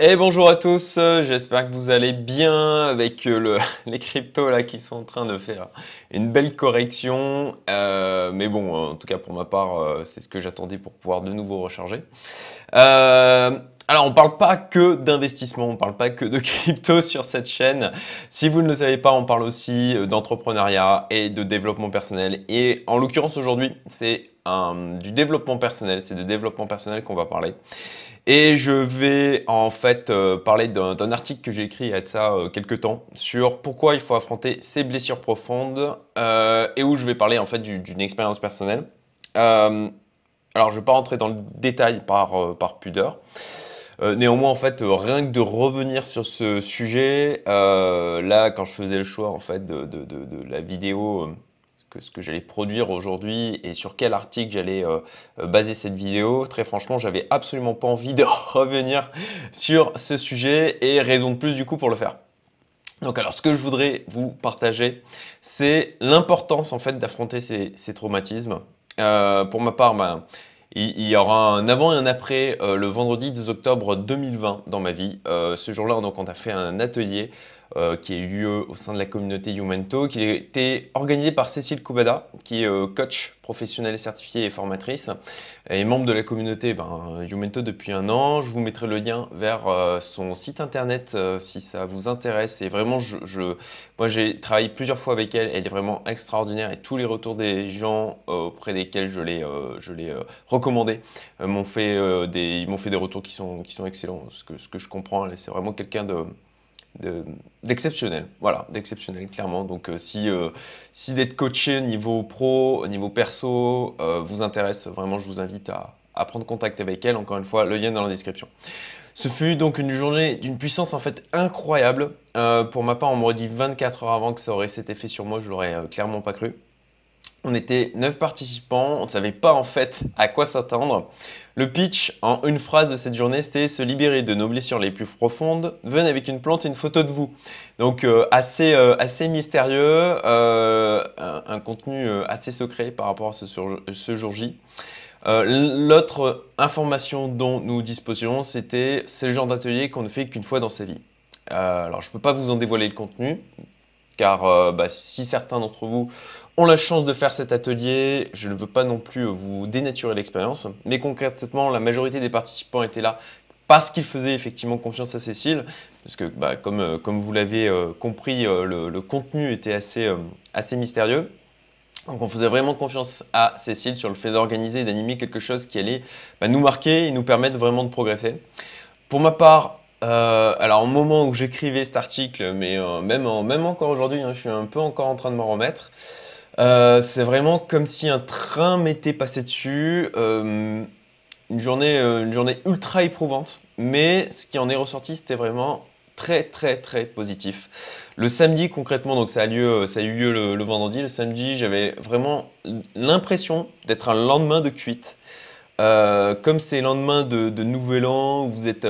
Et bonjour à tous, j'espère que vous allez bien avec euh, le, les cryptos là qui sont en train de faire une belle correction. Euh, mais bon, en tout cas pour ma part, euh, c'est ce que j'attendais pour pouvoir de nouveau recharger. alors on parle pas que d'investissement, on parle pas que de crypto sur cette chaîne. Si vous ne le savez pas, on parle aussi d'entrepreneuriat et de développement personnel. Et en l'occurrence aujourd'hui, c'est du développement personnel, c'est de développement personnel qu'on va parler. Et je vais en fait euh, parler d'un article que j'ai écrit il y a de ça euh, quelques temps sur pourquoi il faut affronter ces blessures profondes euh, et où je vais parler en fait d'une expérience personnelle. alors je ne vais pas rentrer dans le détail par, par pudeur. néanmoins, en fait, rien que de revenir sur ce sujet, là, quand je faisais le choix en fait de, de la vidéo ce que j'allais produire aujourd'hui et sur quel article j'allais euh, euh, baser cette vidéo. Très franchement, j'avais absolument pas envie de revenir sur ce sujet et raison de plus du coup pour le faire. Donc alors ce que je voudrais vous partager, c'est l'importance en fait d'affronter ces, traumatismes. Euh, pour ma part, ben, il, y aura un avant et un après le vendredi 2 octobre 2020 dans ma vie. ce jour-là, donc on a fait un atelier euh, qui a eu lieu au sein de la communauté Youmento, qui a été organisé par Cécile Koubada, qui est euh, coach professionnelle certifiée et formatrice, et membre de la communauté ben, depuis un an. Je vous mettrai le lien vers euh, son site internet si ça vous intéresse. Et vraiment, moi j'ai travaillé plusieurs fois avec elle, elle est vraiment extraordinaire et tous les retours des gens auprès desquels je l'ai recommandé m'ont fait, des, ils m'ont fait des retours qui sont, qui sont excellents. Ce que, ce que je comprends, c'est vraiment quelqu'un de d'exceptionnel, voilà, d'exceptionnel clairement. Donc euh, si, euh, si d'être coaché niveau pro, niveau perso euh, vous intéresse, vraiment je vous invite à, prendre contact avec elle. Encore une fois, le lien est dans la description. Ce fut donc une journée d'une puissance en fait incroyable. pour ma part, on m'aurait dit 24 heures avant que ça aurait cet effet sur moi, je l'aurais clairement pas cru. On était 9 participants, on ne savait pas en fait à quoi s'attendre. Le pitch en une phrase de cette journée, c'était se libérer de nos blessures les plus profondes. Venez avec une plante et une photo de vous. Donc euh, assez, euh, assez mystérieux, euh, un, contenu assez secret par rapport à ce, ce jour J. L'autre information dont nous disposions, c'était c'est le genre d'atelier qu'on ne fait qu'une fois dans sa vie. alors je ne peux pas vous en dévoiler le contenu, car bah, si certains d'entre vous ont la chance de faire cet atelier. Je ne veux pas non plus vous dénaturer l'expérience, mais concrètement, la majorité des participants étaient là parce qu'ils faisaient effectivement confiance à Cécile, parce que bah, comme, euh, comme vous l'avez euh, compris, euh, le, contenu était assez, assez mystérieux. Donc on faisait vraiment confiance à Cécile sur le fait d'organiser et d'animer quelque chose qui allait bah, nous marquer et nous permettre vraiment de progresser. Pour ma part, alors au moment où j'écrivais cet article, mais même, même encore aujourd'hui, hein, je suis un peu encore en train de m'en remettre, euh, c'est vraiment comme si un train m'était passé dessus. Euh, une, journée, euh, une journée ultra éprouvante. Mais ce qui en est ressorti, c'était vraiment très très très positif. Le samedi concrètement, donc ça a, eu lieu le, vendredi. Le samedi, j'avais vraiment l'impression d'être un lendemain de cuite. comme c'est lendemain de, de, Nouvel An, où vous êtes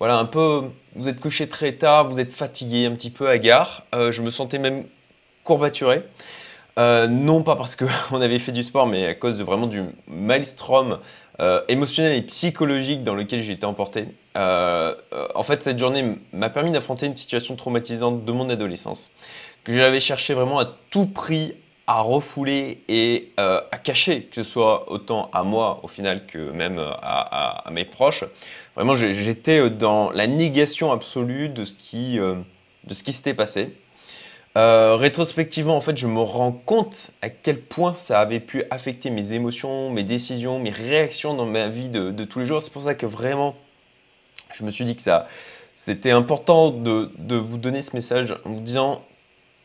voilà un peu, vous êtes couché très tard, vous êtes fatigué, un petit peu hagard. je me sentais même courbaturé. Euh, non pas parce qu'on avait fait du sport, mais à cause de vraiment du maelstrom euh, émotionnel et psychologique dans lequel j'ai été emporté. Euh, en fait, cette journée m'a permis d'affronter une situation traumatisante de mon adolescence, que j'avais cherché vraiment à tout prix à refouler et à cacher, que ce soit autant à moi au final que même à, à mes proches. Vraiment, j'étais dans la négation absolue de ce qui, de ce qui s'était passé. Euh, rétrospectivement, en fait, je me rends compte à quel point ça avait pu affecter mes émotions, mes décisions, mes réactions dans ma vie de, tous les jours. C'est pour ça que vraiment, je me suis dit que ça, c'était important de, vous donner ce message en vous disant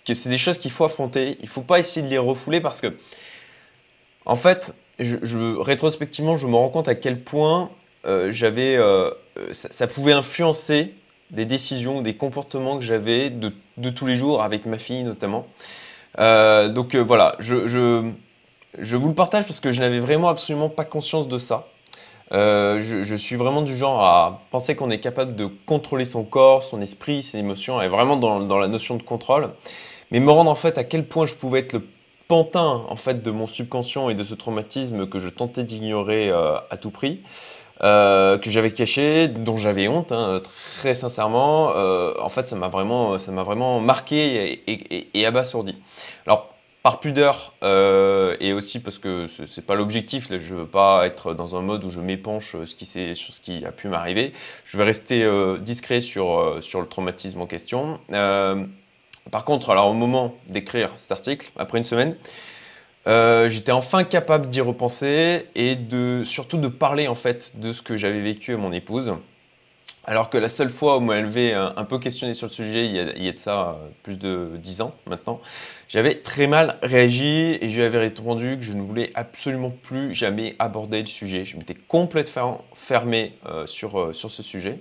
que c'est des choses qu'il faut affronter. Il ne faut pas essayer de les refouler parce que, en fait, rétrospectivement, je me rends compte à quel point euh, j'avais, euh, ça, pouvait influencer des décisions, des comportements que j'avais de, tous les jours avec ma fille notamment. Euh, donc voilà, je, vous le partage parce que je n'avais vraiment absolument pas conscience de ça. Je, suis vraiment du genre à penser qu'on est capable de contrôler son corps, son esprit, ses émotions, et vraiment dans, la notion de contrôle. Mais me rendre en fait à quel point je pouvais être le pantin en fait de mon subconscient et de ce traumatisme que je tentais d'ignorer à tout prix. que j'avais caché, dont j'avais honte, hein, très sincèrement. en fait, ça m'a vraiment, vraiment marqué et, abasourdi. Alors, par pudeur et aussi parce que ce n'est pas l'objectif, je ne veux pas être dans un mode où je m'épanche sur ce qui a pu m'arriver. Je vais rester discret sur, sur le traumatisme en question. Par contre, alors au moment d'écrire cet article, après une semaine, euh, j'étais enfin capable d'y repenser et de surtout de parler en fait de ce que j'avais vécu à mon épouse. Alors que la seule fois où m'avait un peu questionné sur le sujet, il y a, de ça euh, plus de 10 ans maintenant, j'avais très mal réagi et je lui avais répondu que je ne voulais absolument plus jamais aborder le sujet. Je m'étais complètement fermé euh, sur ce sujet.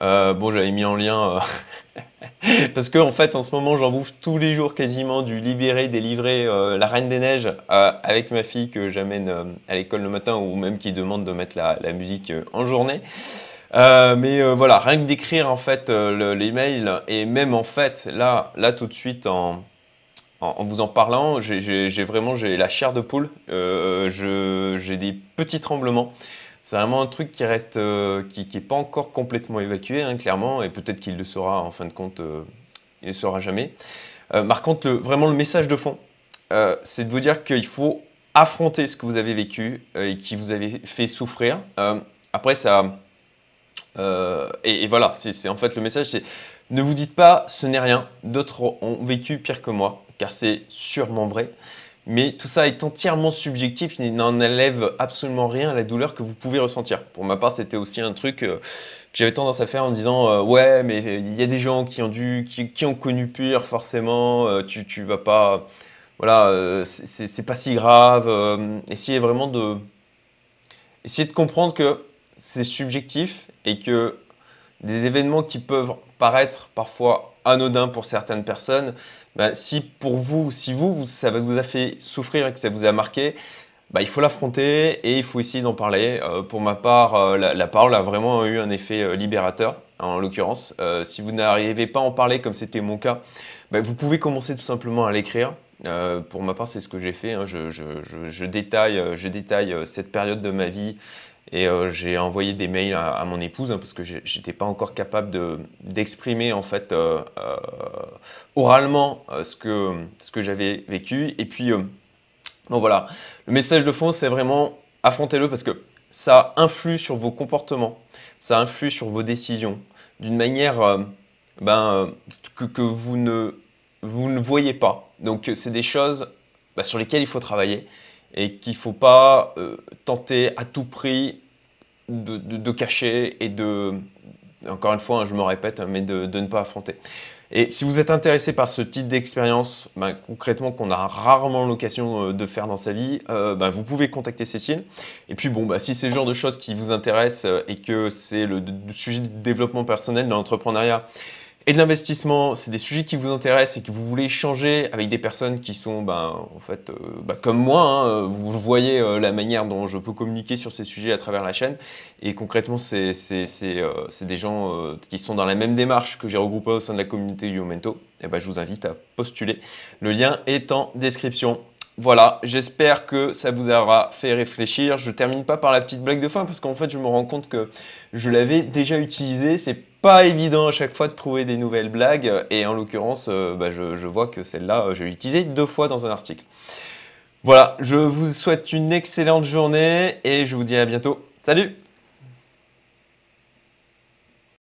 Bon, j'avais mis en lien Parce qu'en en fait, en ce moment, j'en bouffe tous les jours quasiment du libéré, délivré, euh, la Reine des Neiges euh, avec ma fille que j'amène euh, à l'école le matin ou même qui demande de mettre la, musique en journée. mais voilà, rien que d'écrire en fait l'email et même en fait là, tout de suite en, en, vous en parlant, j'ai vraiment j'ai la chair de poule, j'ai des petits tremblements. C'est vraiment un truc qui reste, euh, qui n'est pas encore complètement évacué, hein, clairement, et peut-être qu'il le sera en fin de compte, euh, il ne le sera jamais. Euh, par contre, vraiment le message de fond, c'est de vous dire qu'il faut affronter ce que vous avez vécu et qui vous avez fait souffrir. après, ça. Et, et, voilà, c'est en fait le message, c'est ne vous dites pas ce n'est rien, d'autres ont vécu pire que moi, car c'est sûrement vrai. Mais tout ça est entièrement subjectif, il n'en enlève absolument rien à la douleur que vous pouvez ressentir. Pour ma part, c'était aussi un truc euh, que j'avais tendance à faire en disant euh, Ouais, mais il y a des gens qui ont, dû, ont connu pire, forcément, euh, tu, tu vas pas. Voilà, c'est pas si grave. essayez vraiment de. Essayez de comprendre que c'est subjectif et que des événements qui peuvent paraître parfois anodins pour certaines personnes, bah, si pour vous, si vous, ça vous a fait souffrir et que ça vous a marqué, bah, il faut l'affronter et il faut essayer d'en parler. Euh, pour ma part, euh, la, parole a vraiment eu un effet euh, libérateur, en l'occurrence. si vous n'arrivez pas à en parler comme c'était mon cas, bah, vous pouvez commencer tout simplement à l'écrire. pour ma part, c'est ce que j'ai fait. Hein. Je, détaille, je détaille cette période de ma vie et euh, j'ai envoyé des mails à, mon épouse hein, parce que j'étais pas encore capable d'exprimer en fait euh, euh, oralement ce que, ce que j'avais vécu. Et puis, voilà, le message de fond, c'est vraiment affrontez-le parce que ça influe sur vos comportements, ça influe sur vos décisions d'une manière ben, que, que, vous, ne, vous ne voyez pas. Donc, c'est des choses bah, sur lesquelles il faut travailler et qu'il ne faut pas euh, tenter à tout prix de, cacher et de, encore une fois, hein, je me répète, hein, mais de, ne pas affronter. Et si vous êtes intéressé par ce type d'expérience, ben, concrètement qu'on a rarement l'occasion euh, de faire dans sa vie, euh, ben, vous pouvez contacter Cécile. Et puis bon, ben, si c'est le genre de choses qui vous intéressent et que c'est le, le, sujet de développement personnel dans l'entrepreneuriat, et de l'investissement, c'est des sujets qui vous intéressent et que vous voulez échanger avec des personnes qui sont ben, en fait, euh, ben, comme moi, hein, vous voyez euh, la manière dont je peux communiquer sur ces sujets à travers la chaîne. Et concrètement, c'est euh, des gens qui sont dans la même démarche que j'ai regroupé au sein de la communauté Yomento. Et ben, je vous invite à postuler. Le lien est en description. Voilà, j'espère que ça vous aura fait réfléchir. Je termine pas par la petite blague de fin parce qu'en fait, je me rends compte que je l'avais déjà utilisé. C'est pas évident à chaque fois de trouver des nouvelles blagues et en l'occurrence, euh, bah, je, vois que celle-là, euh, je l'ai utilisée deux fois dans un article. Voilà, je vous souhaite une excellente journée et je vous dis à bientôt. Salut